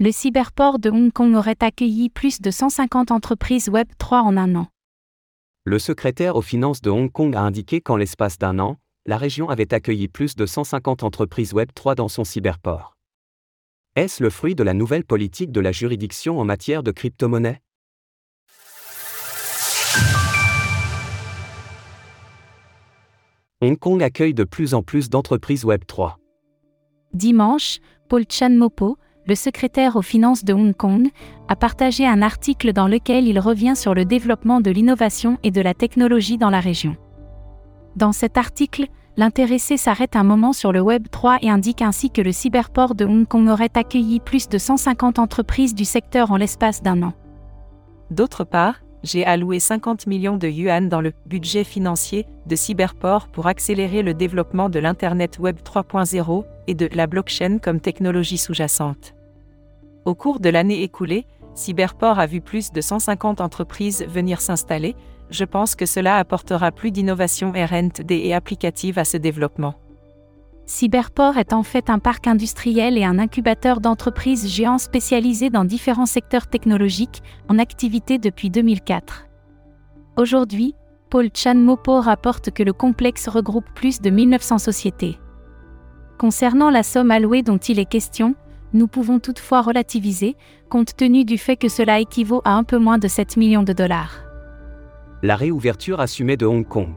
Le cyberport de Hong Kong aurait accueilli plus de 150 entreprises Web 3 en un an. Le secrétaire aux finances de Hong Kong a indiqué qu'en l'espace d'un an, la région avait accueilli plus de 150 entreprises Web 3 dans son cyberport. Est-ce le fruit de la nouvelle politique de la juridiction en matière de crypto-monnaie? Hong Kong accueille de plus en plus d'entreprises Web 3. Dimanche, Paul Chan Mopo, le secrétaire aux finances de Hong Kong, a partagé un article dans lequel il revient sur le développement de l'innovation et de la technologie dans la région. Dans cet article, l'intéressé s'arrête un moment sur le Web 3 et indique ainsi que le cyberport de Hong Kong aurait accueilli plus de 150 entreprises du secteur en l'espace d'un an. D'autre part, j'ai alloué 50 millions de yuan dans le budget financier de Cyberport pour accélérer le développement de l'Internet Web 3.0 et de la blockchain comme technologie sous-jacente. Au cours de l'année écoulée, Cyberport a vu plus de 150 entreprises venir s'installer, je pense que cela apportera plus d'innovation R&D et applicative à ce développement. Cyberport est en fait un parc industriel et un incubateur d'entreprises géants spécialisés dans différents secteurs technologiques, en activité depuis 2004. Aujourd'hui, Paul Chan Mopo rapporte que le complexe regroupe plus de 1900 sociétés. Concernant la somme allouée dont il est question, nous pouvons toutefois relativiser, compte tenu du fait que cela équivaut à un peu moins de 7 millions de dollars. La réouverture assumée de Hong Kong.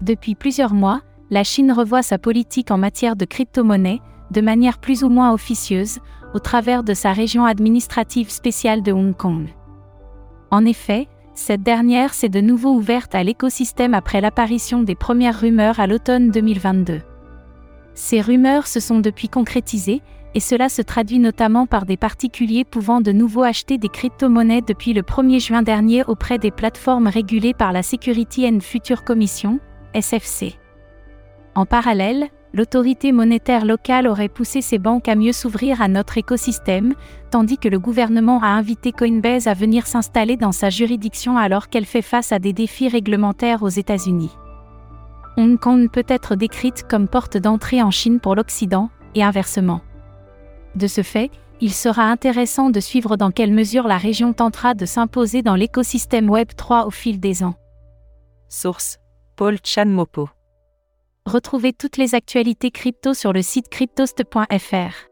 Depuis plusieurs mois, la Chine revoit sa politique en matière de crypto-monnaie, de manière plus ou moins officieuse, au travers de sa région administrative spéciale de Hong Kong. En effet, cette dernière s'est de nouveau ouverte à l'écosystème après l'apparition des premières rumeurs à l'automne 2022. Ces rumeurs se sont depuis concrétisées, et cela se traduit notamment par des particuliers pouvant de nouveau acheter des crypto-monnaies depuis le 1er juin dernier auprès des plateformes régulées par la Security and Future Commission, SFC. En parallèle, l'autorité monétaire locale aurait poussé ses banques à mieux s'ouvrir à notre écosystème, tandis que le gouvernement a invité Coinbase à venir s'installer dans sa juridiction alors qu'elle fait face à des défis réglementaires aux États-Unis. Hong Kong peut être décrite comme porte d'entrée en Chine pour l'Occident, et inversement. De ce fait, il sera intéressant de suivre dans quelle mesure la région tentera de s'imposer dans l'écosystème Web 3 au fil des ans. Source Paul Chan Mopo Retrouvez toutes les actualités crypto sur le site cryptost.fr.